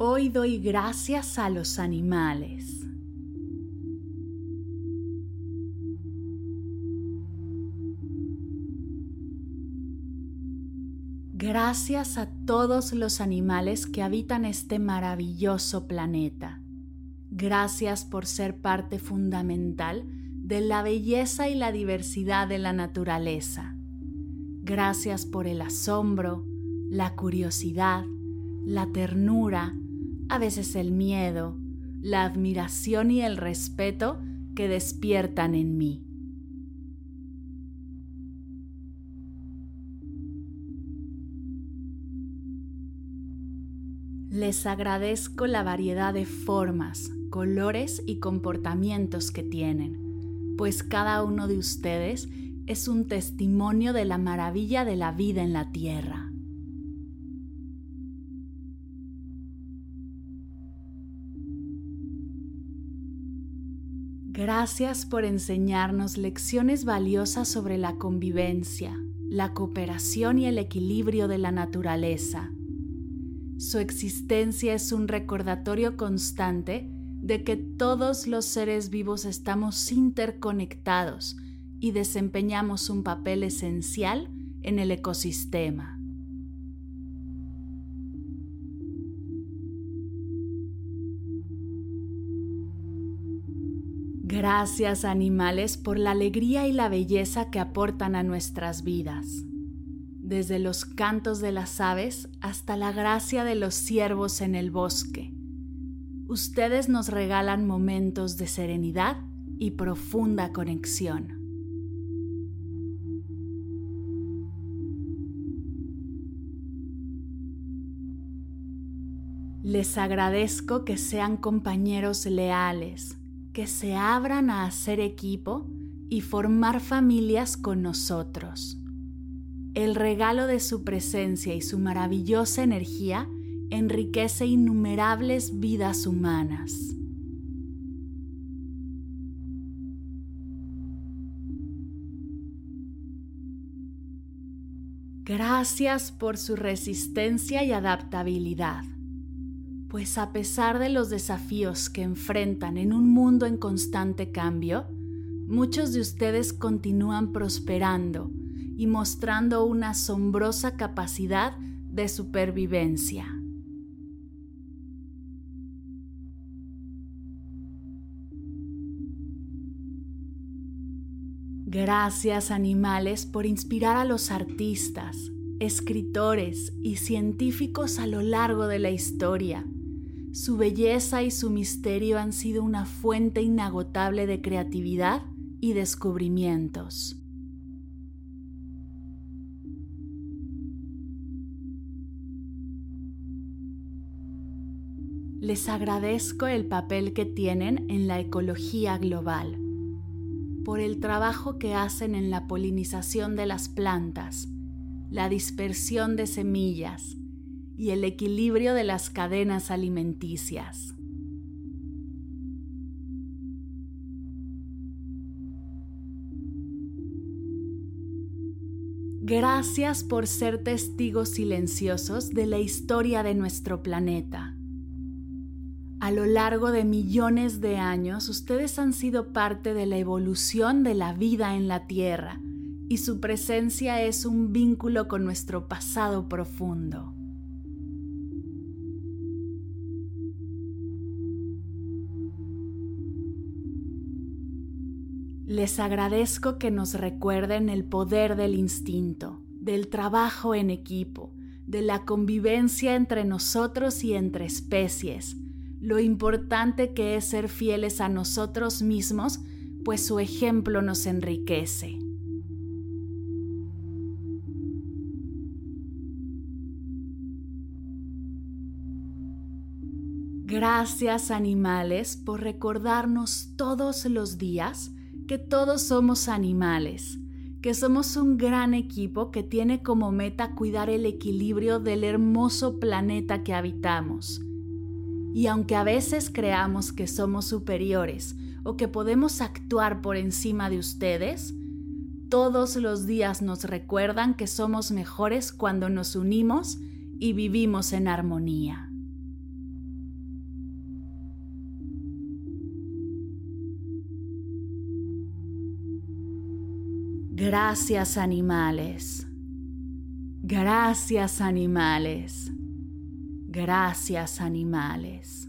Hoy doy gracias a los animales. Gracias a todos los animales que habitan este maravilloso planeta. Gracias por ser parte fundamental de la belleza y la diversidad de la naturaleza. Gracias por el asombro, la curiosidad, la ternura, a veces el miedo, la admiración y el respeto que despiertan en mí. Les agradezco la variedad de formas, colores y comportamientos que tienen, pues cada uno de ustedes es un testimonio de la maravilla de la vida en la Tierra. Gracias por enseñarnos lecciones valiosas sobre la convivencia, la cooperación y el equilibrio de la naturaleza. Su existencia es un recordatorio constante de que todos los seres vivos estamos interconectados y desempeñamos un papel esencial en el ecosistema. Gracias animales por la alegría y la belleza que aportan a nuestras vidas. Desde los cantos de las aves hasta la gracia de los ciervos en el bosque. Ustedes nos regalan momentos de serenidad y profunda conexión. Les agradezco que sean compañeros leales, que se abran a hacer equipo y formar familias con nosotros. El regalo de su presencia y su maravillosa energía enriquece innumerables vidas humanas. Gracias por su resistencia y adaptabilidad pues a pesar de los desafíos que enfrentan en un mundo en constante cambio, muchos de ustedes continúan prosperando y mostrando una asombrosa capacidad de supervivencia. Gracias animales por inspirar a los artistas, escritores y científicos a lo largo de la historia su belleza y su misterio han sido una fuente inagotable de creatividad y descubrimientos. Les agradezco el papel que tienen en la ecología global, por el trabajo que hacen en la polinización de las plantas, la dispersión de semillas, y el equilibrio de las cadenas alimenticias. Gracias por ser testigos silenciosos de la historia de nuestro planeta. A lo largo de millones de años, ustedes han sido parte de la evolución de la vida en la Tierra y su presencia es un vínculo con nuestro pasado profundo. Les agradezco que nos recuerden el poder del instinto, del trabajo en equipo, de la convivencia entre nosotros y entre especies, lo importante que es ser fieles a nosotros mismos, pues su ejemplo nos enriquece. Gracias animales por recordarnos todos los días que todos somos animales, que somos un gran equipo que tiene como meta cuidar el equilibrio del hermoso planeta que habitamos. Y aunque a veces creamos que somos superiores o que podemos actuar por encima de ustedes, todos los días nos recuerdan que somos mejores cuando nos unimos y vivimos en armonía. Gracias animales. Gracias animales. Gracias animales.